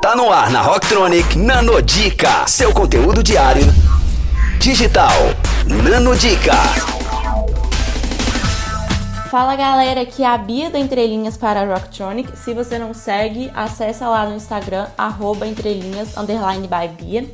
Tá no ar na Rocktronic Nanodica, seu conteúdo diário digital. Nanodica. Fala galera, aqui é a Bia da Entrelinhas para a Rocktronic. Se você não segue, acessa lá no Instagram, arroba entrelinhas, underline by Bia.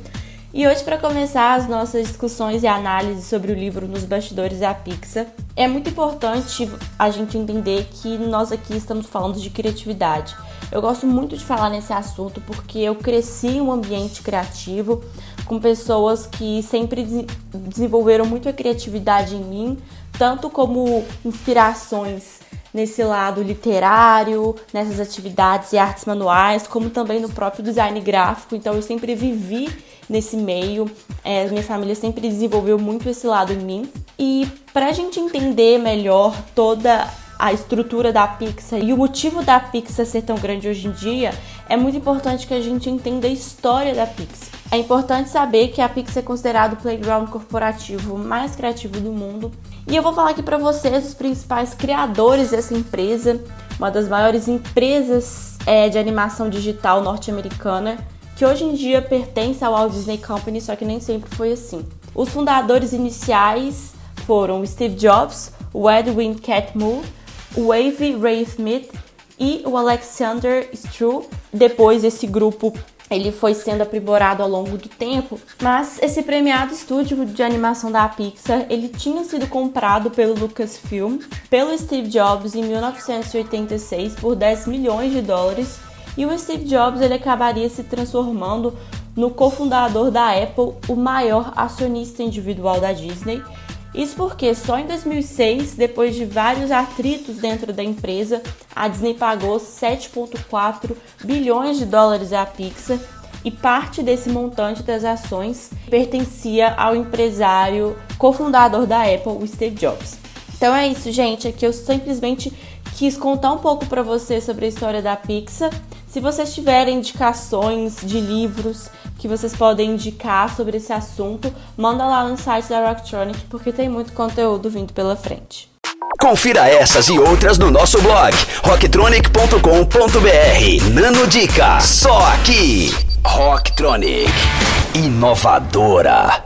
E hoje, para começar as nossas discussões e análises sobre o livro Nos Bastidores da Pixar, é muito importante a gente entender que nós aqui estamos falando de criatividade. Eu gosto muito de falar nesse assunto porque eu cresci em um ambiente criativo com pessoas que sempre desenvolveram muito a criatividade em mim, tanto como inspirações nesse lado literário, nessas atividades e artes manuais, como também no próprio design gráfico. Então eu sempre vivi nesse meio, é, minha família sempre desenvolveu muito esse lado em mim. E para a gente entender melhor toda a estrutura da Pixar e o motivo da Pixar ser tão grande hoje em dia, é muito importante que a gente entenda a história da Pixar. É importante saber que a Pixar é considerado o playground corporativo mais criativo do mundo. E eu vou falar aqui para vocês os principais criadores dessa empresa, uma das maiores empresas é, de animação digital norte-americana, que hoje em dia pertence ao Walt Disney Company, só que nem sempre foi assim. Os fundadores iniciais foram Steve Jobs, o Edwin Catmull, o Wave Ray Smith e o Alexander Stru. Depois esse grupo ele foi sendo aprimorado ao longo do tempo, mas esse premiado estúdio de animação da Pixar, ele tinha sido comprado pelo Lucasfilm, pelo Steve Jobs em 1986 por 10 milhões de dólares, e o Steve Jobs ele acabaria se transformando no cofundador da Apple, o maior acionista individual da Disney, isso porque só em 2006, depois de vários atritos dentro da empresa, a Disney pagou 7,4 bilhões de dólares à Pixar e parte desse montante das ações pertencia ao empresário cofundador da Apple, o Steve Jobs. Então é isso, gente. Aqui eu simplesmente quis contar um pouco para vocês sobre a história da Pixar. Se vocês tiverem indicações de livros que vocês podem indicar sobre esse assunto, manda lá no site da Rocktronic porque tem muito conteúdo vindo pela frente. Confira essas e outras no nosso blog rocktronic.com.br. Nano Dica, só aqui. Rocktronic, inovadora.